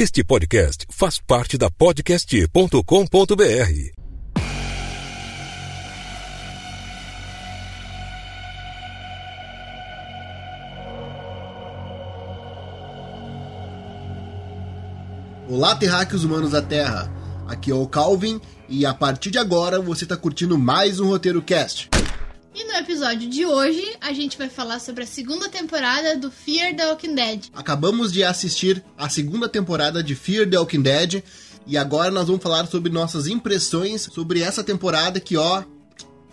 Este podcast faz parte da podcast.com.br. Olá, terráqueos humanos da Terra. Aqui é o Calvin e a partir de agora você está curtindo mais um Roteiro Cast. E no episódio de hoje, a gente vai falar sobre a segunda temporada do Fear the Walking Dead. Acabamos de assistir a segunda temporada de Fear the Walking Dead e agora nós vamos falar sobre nossas impressões sobre essa temporada que, ó,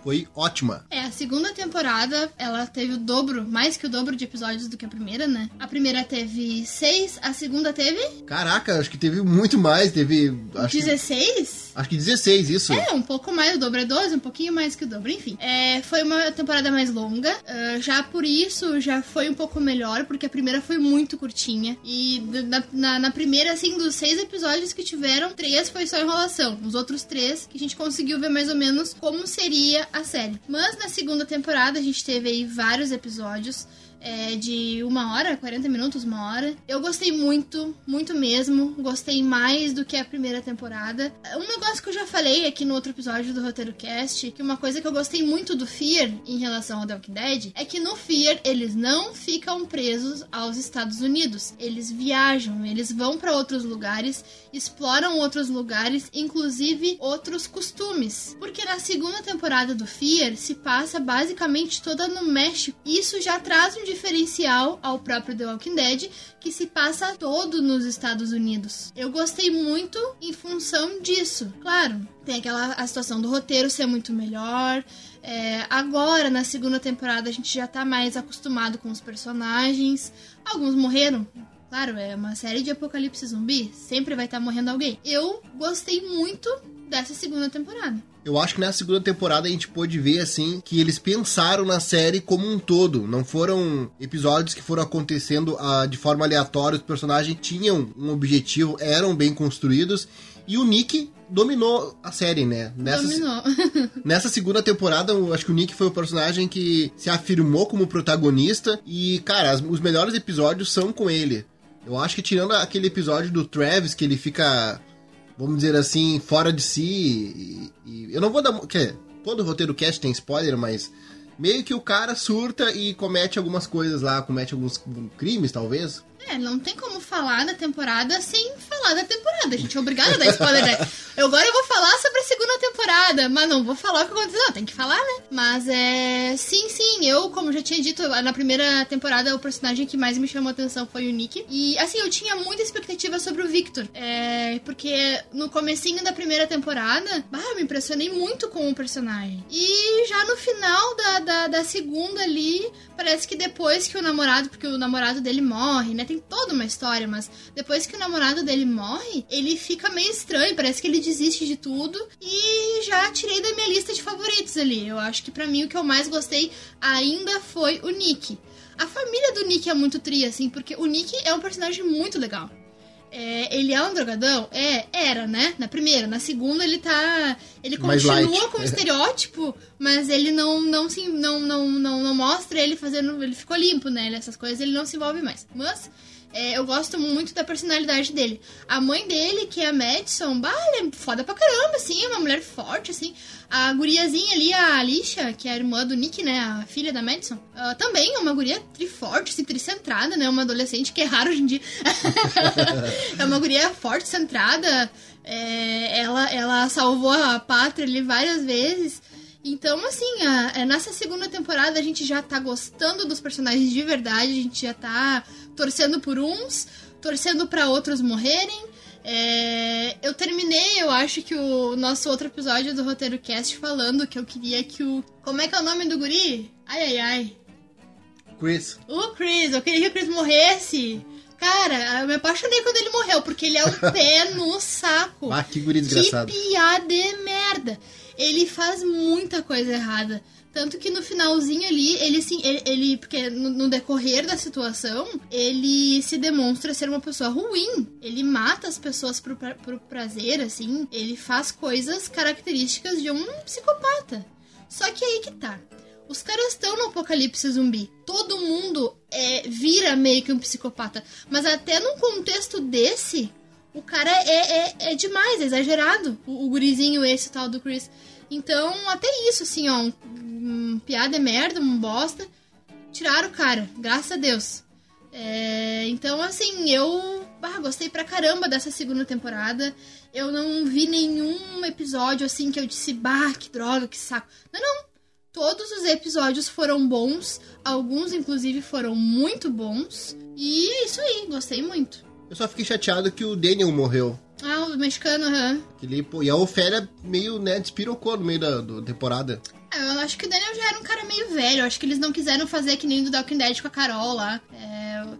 foi ótima. É, a segunda temporada, ela teve o dobro, mais que o dobro de episódios do que a primeira, né? A primeira teve seis, a segunda teve... Caraca, acho que teve muito mais, teve... Acho 16? Que, acho que 16, isso. É, um pouco mais, o dobro é 12, um pouquinho mais que o dobro, enfim. É, foi uma temporada mais longa, uh, já por isso já foi um pouco melhor, porque a primeira foi muito curtinha. E na, na, na primeira, assim, dos seis episódios que tiveram, três foi só enrolação. Os outros três que a gente conseguiu ver mais ou menos como seria a série. Mas na segunda temporada a gente teve aí vários episódios é, de uma hora, 40 minutos, uma hora. Eu gostei muito, muito mesmo. Gostei mais do que a primeira temporada. Um negócio que eu já falei aqui no outro episódio do Roteiro Cast, que uma coisa que eu gostei muito do Fear em relação ao The Walking Dead, é que no Fear eles não ficam presos aos Estados Unidos. Eles viajam, eles vão para outros lugares, exploram outros lugares, inclusive outros costumes. Porque na segunda temporada do Fear se passa basicamente toda no México. Isso já traz um diferencial ao próprio The Walking Dead, que se passa todo nos Estados Unidos. Eu gostei muito em função disso. Claro, tem aquela a situação do roteiro ser muito melhor. É, agora, na segunda temporada, a gente já tá mais acostumado com os personagens. Alguns morreram, Claro, é uma série de apocalipse zumbi, sempre vai estar tá morrendo alguém. Eu gostei muito dessa segunda temporada. Eu acho que na segunda temporada a gente pôde ver, assim, que eles pensaram na série como um todo. Não foram episódios que foram acontecendo uh, de forma aleatória. Os personagens tinham um objetivo, eram bem construídos. E o Nick dominou a série, né? Nessa, dominou. nessa segunda temporada, eu acho que o Nick foi o personagem que se afirmou como protagonista. E, cara, as, os melhores episódios são com ele. Eu acho que tirando aquele episódio do Travis, que ele fica vamos dizer assim, fora de si. E, e eu não vou dar. Que, todo roteiro cast tem spoiler, mas meio que o cara surta e comete algumas coisas lá, comete alguns crimes, talvez. É, não tem como falar da temporada sem falar da temporada. A gente é obrigado a dar spoiler. Né? Eu, agora eu vou falar sobre a segunda temporada, mas não vou falar o que aconteceu. Não, tem que falar, né? Mas é. Sim, sim, eu, como já tinha dito, na primeira temporada o personagem que mais me chamou a atenção foi o Nick. E assim, eu tinha muita expectativa sobre o Victor. É. Porque no comecinho da primeira temporada, bah, eu me impressionei muito com o personagem. E já no final da, da, da segunda ali, parece que depois que o namorado, porque o namorado dele morre, né? Tem tem toda uma história, mas depois que o namorado dele morre, ele fica meio estranho, parece que ele desiste de tudo e já tirei da minha lista de favoritos ali. Eu acho que para mim o que eu mais gostei ainda foi o Nick. A família do Nick é muito tri, assim, porque o Nick é um personagem muito legal. É, ele é um drogadão? É, era, né? Na primeira. Na segunda ele tá. Ele continua com o estereótipo, mas ele não não, se, não, não, não, não mostra ele fazendo. Ele ficou limpo, né? Essas coisas ele não se envolve mais. Mas é, eu gosto muito da personalidade dele. A mãe dele, que é a Madison, bah, ela é foda pra caramba, assim, é uma mulher forte, assim. A guriazinha ali, a Alicia, que é a irmã do Nick, né, a filha da Madison, uh, também é uma guria triforte, assim, tricentrada, né, uma adolescente que é raro hoje em dia. é uma guria forte, centrada, é, ela, ela salvou a pátria ali várias vezes. Então, assim, a, a, nessa segunda temporada a gente já tá gostando dos personagens de verdade, a gente já tá torcendo por uns, torcendo para outros morrerem. É, eu terminei, eu acho que o nosso outro episódio do Roteiro Cast falando que eu queria que o. Como é que é o nome do guri? Ai, ai, ai. Chris. O Chris, eu queria que o Chris morresse. Cara, eu me apaixonei quando ele morreu, porque ele é o pé no saco. Ah, que guri desgraçado. Que piada de merda. Ele faz muita coisa errada. Tanto que no finalzinho ali, ele assim, ele, ele porque no, no, decorrer da situação, ele se demonstra ser uma pessoa ruim. Ele mata as pessoas pro, pro prazer, assim. Ele faz coisas características de um psicopata. Só que aí que tá. Os caras estão no apocalipse zumbi. Todo mundo é, vira meio que um psicopata. Mas até num contexto desse, o cara é, é, é demais, é exagerado. O, o gurizinho esse tal do Chris. Então, até isso, assim, ó. Um, um, piada é merda, um bosta. Tiraram o cara, graças a Deus. É, então, assim, eu ah, gostei pra caramba dessa segunda temporada. Eu não vi nenhum episódio assim que eu disse, bah, que droga, que saco. Não, não. Todos os episódios foram bons. Alguns, inclusive, foram muito bons. E é isso aí, gostei muito. Eu só fiquei chateado que o Daniel morreu. Ah, o mexicano, aham. Uhum. E a Ofélia meio, né, despirocou no meio da, da temporada. É, eu acho que o Daniel já era um cara meio velho. Eu acho que eles não quiseram fazer que nem do Walking Dead com a Carol lá. É,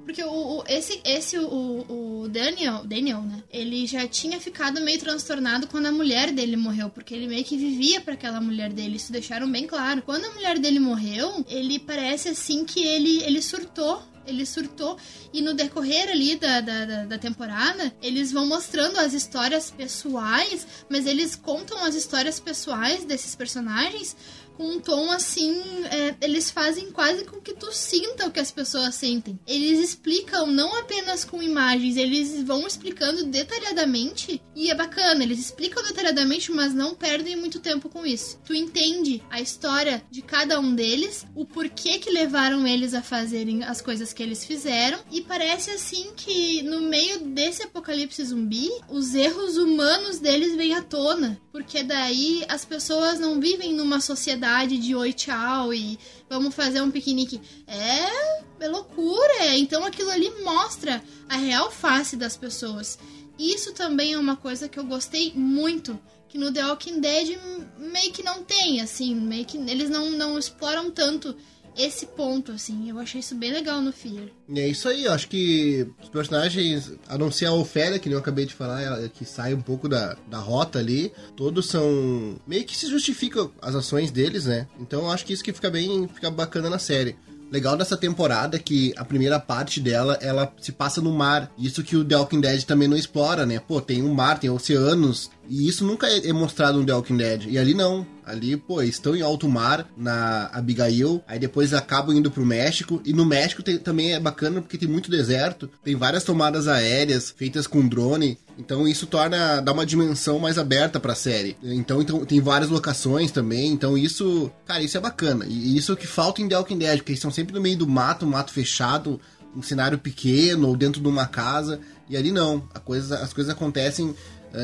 porque o, o, esse, esse o, o Daniel, Daniel, né? Ele já tinha ficado meio transtornado quando a mulher dele morreu. Porque ele meio que vivia para aquela mulher dele. Isso deixaram bem claro. Quando a mulher dele morreu, ele parece assim que ele, ele surtou ele surtou. E no decorrer ali da, da, da, temporada, eles vão mostrando as histórias pessoais, mas eles contam as histórias pessoais desses personagens com um tom assim, é, eles fazem quase com que tu sinta o que as pessoas sentem. Eles explicam não apenas com imagens, eles vão explicando detalhadamente e é bacana, eles explicam detalhadamente, mas não perdem muito tempo com isso. Tu entende a história de cada um deles, o porquê que levaram eles a fazerem as coisas que eles fizeram e parece assim que no meio desse apocalipse zumbi, os erros humanos deles vêm à tona, porque daí as pessoas não vivem numa sociedade de oi, tchau e vamos fazer um piquenique. É, é loucura. Então aquilo ali mostra a real face das pessoas. Isso também é uma coisa que eu gostei muito. Que no The Walking Dead meio que não tem, assim, meio que eles não, não exploram tanto esse ponto, assim. Eu achei isso bem legal no Fear. É isso aí, eu acho que os personagens, a não ser a Ofélia, que eu acabei de falar, que sai um pouco da, da rota ali, todos são. meio que se justificam as ações deles, né? Então eu acho que isso que fica bem. fica bacana na série legal dessa temporada é que a primeira parte dela, ela se passa no mar. Isso que o The Walking Dead também não explora, né? Pô, tem um mar, tem oceanos. E isso nunca é mostrado no The Walking Dead. E ali não. Ali, pô, estão em alto mar, na Abigail. Aí depois acabam indo pro México. E no México tem, também é bacana porque tem muito deserto. Tem várias tomadas aéreas feitas com drone. Então isso torna, dá uma dimensão mais aberta pra série. Então, então tem várias locações também. Então isso, cara, isso é bacana. E isso é o que falta em The Walking Dead, porque eles estão sempre no meio do mato, mato fechado, um cenário pequeno ou dentro de uma casa. E ali não. Coisa, as coisas acontecem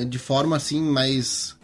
de forma assim mais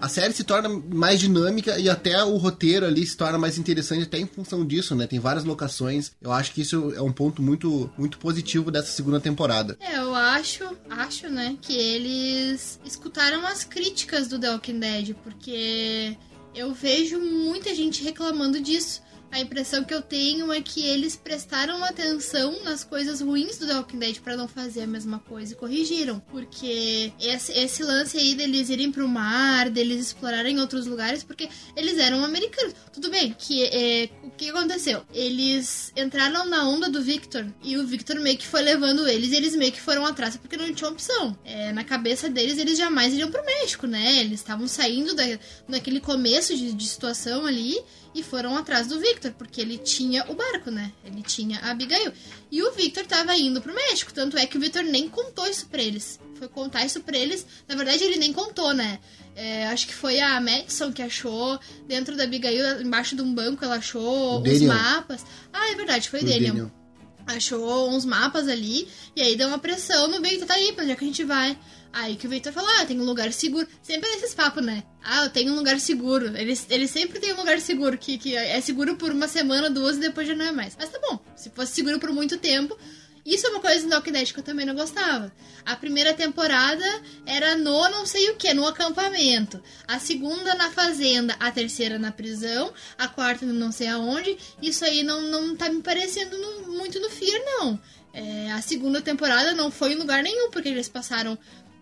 a série se torna mais dinâmica e até o roteiro ali se torna mais interessante até em função disso, né? Tem várias locações. Eu acho que isso é um ponto muito, muito positivo dessa segunda temporada. É, eu acho, acho, né, que eles escutaram as críticas do The Walking Dead, porque eu vejo muita gente reclamando disso a impressão que eu tenho é que eles prestaram atenção nas coisas ruins do The Walking Dead pra não fazer a mesma coisa e corrigiram. Porque esse, esse lance aí deles irem pro mar, deles explorarem outros lugares, porque eles eram americanos. Tudo bem, que é, o que aconteceu? Eles entraram na onda do Victor e o Victor meio que foi levando eles e eles meio que foram atrás porque não tinha opção. É, na cabeça deles, eles jamais iriam pro México, né? Eles estavam saindo da, daquele começo de, de situação ali e foram atrás do Victor, porque ele tinha o barco, né? Ele tinha a Abigail. E o Victor tava indo pro México, tanto é que o Victor nem contou isso pra eles. Foi contar isso pra eles. Na verdade, ele nem contou, né? É, acho que foi a Madison que achou dentro da Abigail, embaixo de um banco, ela achou os mapas. Ah, é verdade, foi, foi Daniel. Daniel. Achou uns mapas ali, e aí deu uma pressão no Victor, tá aí, pra onde é que a gente vai? Aí que o Victor falou, ah, tem um lugar seguro. Sempre é esses papos, né? Ah, eu tenho um lugar seguro. Eles, eles sempre têm um lugar seguro, que, que é seguro por uma semana, duas e depois já não é mais. Mas tá bom, se fosse seguro por muito tempo. Isso é uma coisa do Walking Dead que eu também não gostava. A primeira temporada era no não sei o que, no acampamento. A segunda na fazenda, a terceira na prisão, a quarta no não sei aonde. Isso aí não, não tá me parecendo no, muito no Fear, não. É, a segunda temporada não foi em lugar nenhum, porque eles passaram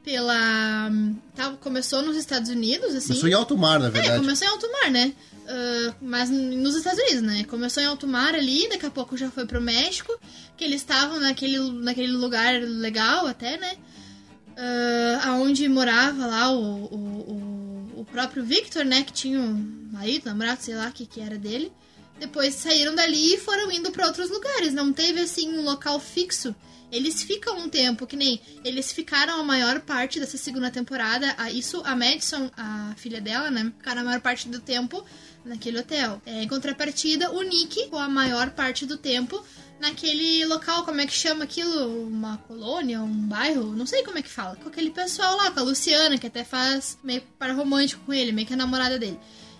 pela. Tá, começou nos Estados Unidos, assim. Começou em alto mar, na é, verdade. É, começou em alto mar, né? Uh, mas nos Estados Unidos, né? Começou em alto mar ali, daqui a pouco já foi pro México, que eles estavam naquele, naquele lugar legal até, né? Uh, aonde morava lá o, o, o, o, próprio Victor, né? Que tinha um marido, namorado, sei lá o que, que era dele. Depois saíram dali e foram indo para outros lugares. Não teve assim um local fixo. Eles ficam um tempo, que nem eles ficaram a maior parte dessa segunda temporada. A, isso, a Madison, a filha dela, né? Ficaram a maior parte do tempo naquele hotel. É, em contrapartida, o Nick ficou a maior parte do tempo naquele local, como é que chama aquilo? Uma colônia, um bairro? Não sei como é que fala. Com aquele pessoal lá, com a Luciana, que até faz meio para romântico com ele, meio que a namorada dele.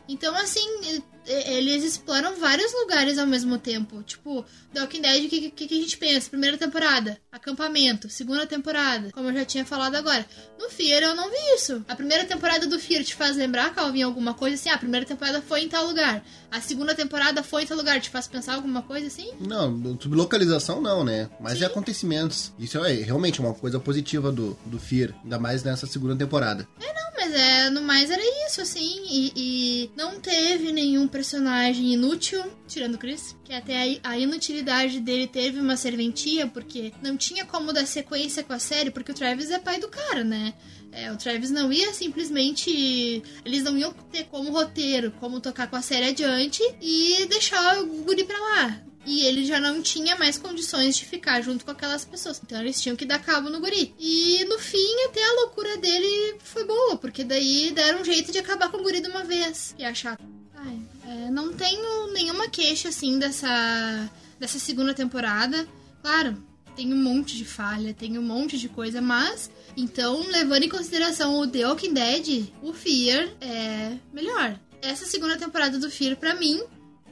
Então, assim, eles exploram vários lugares ao mesmo tempo. Tipo, The Walking Dead, o que, que, que, a gente pensa? Primeira temporada, acampamento. Segunda temporada, como eu já tinha falado agora. No Fear eu não vi isso. A primeira temporada do Fear te faz lembrar, Calvin, alguma coisa assim? Ah, a primeira temporada foi em tal lugar. A segunda temporada foi em tal lugar. Te faz pensar alguma coisa assim? Não, sobre localização não, né? Mas Sim. é acontecimentos. Isso é realmente uma coisa positiva do, do Fear. Ainda mais nessa segunda temporada. É, não, mas é, no mais era isso, assim. E, e não teve nenhum personagem inútil, tirando o Chris, que até a, inutilidade dele teve uma serventia, porque não tinha como dar sequência com a série, porque o Travis é pai do cara, né? É, o Travis não ia simplesmente. Eles não iam ter como roteiro, como tocar com a série adiante e deixar o guri pra lá. E ele já não tinha mais condições de ficar junto com aquelas pessoas. Então eles tinham que dar cabo no guri. E no fim, até a loucura dele foi boa, porque daí deram um jeito de acabar com o guri de uma vez. E achar. Ai, é, não tenho nenhuma queixa, assim, dessa, dessa segunda temporada. Claro, tem um monte de falha, tem um monte de coisa, mas então, levando em consideração o The Walking Dead, o Fear é melhor. Essa segunda temporada do Fear, para mim,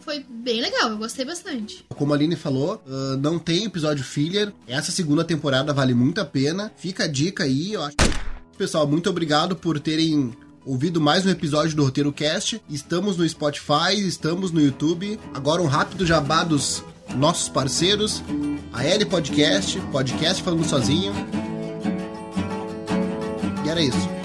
foi bem legal, eu gostei bastante. Como a Aline falou, uh, não tem episódio filler. Essa segunda temporada vale muito a pena. Fica a dica aí, eu acho. Pessoal, muito obrigado por terem ouvido mais um episódio do Roteiro Cast. Estamos no Spotify, estamos no YouTube. Agora um rápido jabá dos nossos parceiros, a L Podcast, podcast falando sozinho. E era isso.